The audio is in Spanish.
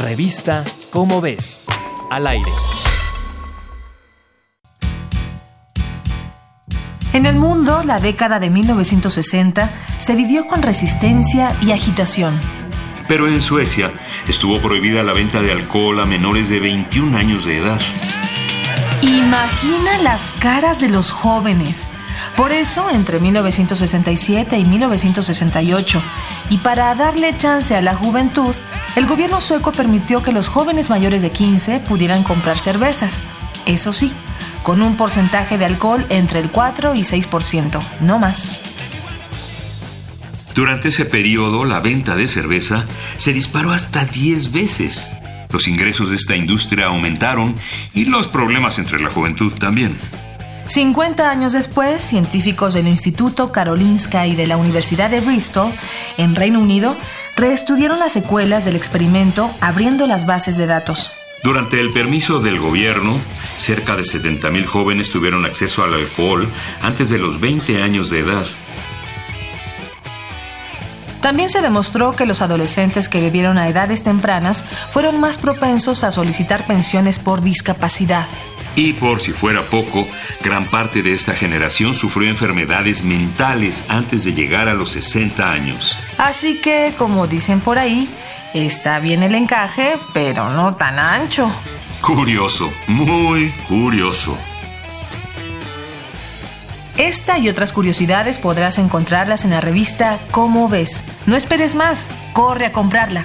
Revista Cómo ves. Al aire. En el mundo, la década de 1960 se vivió con resistencia y agitación. Pero en Suecia estuvo prohibida la venta de alcohol a menores de 21 años de edad. Imagina las caras de los jóvenes. Por eso, entre 1967 y 1968, y para darle chance a la juventud, el gobierno sueco permitió que los jóvenes mayores de 15 pudieran comprar cervezas. Eso sí, con un porcentaje de alcohol entre el 4 y 6%, no más. Durante ese periodo, la venta de cerveza se disparó hasta 10 veces. Los ingresos de esta industria aumentaron y los problemas entre la juventud también. 50 años después, científicos del Instituto Karolinska y de la Universidad de Bristol, en Reino Unido, reestudiaron las secuelas del experimento abriendo las bases de datos. Durante el permiso del gobierno, cerca de 70.000 jóvenes tuvieron acceso al alcohol antes de los 20 años de edad. También se demostró que los adolescentes que vivieron a edades tempranas fueron más propensos a solicitar pensiones por discapacidad. Y por si fuera poco, gran parte de esta generación sufrió enfermedades mentales antes de llegar a los 60 años. Así que, como dicen por ahí, está bien el encaje, pero no tan ancho. Curioso, muy curioso. Esta y otras curiosidades podrás encontrarlas en la revista Cómo ves. No esperes más, corre a comprarla.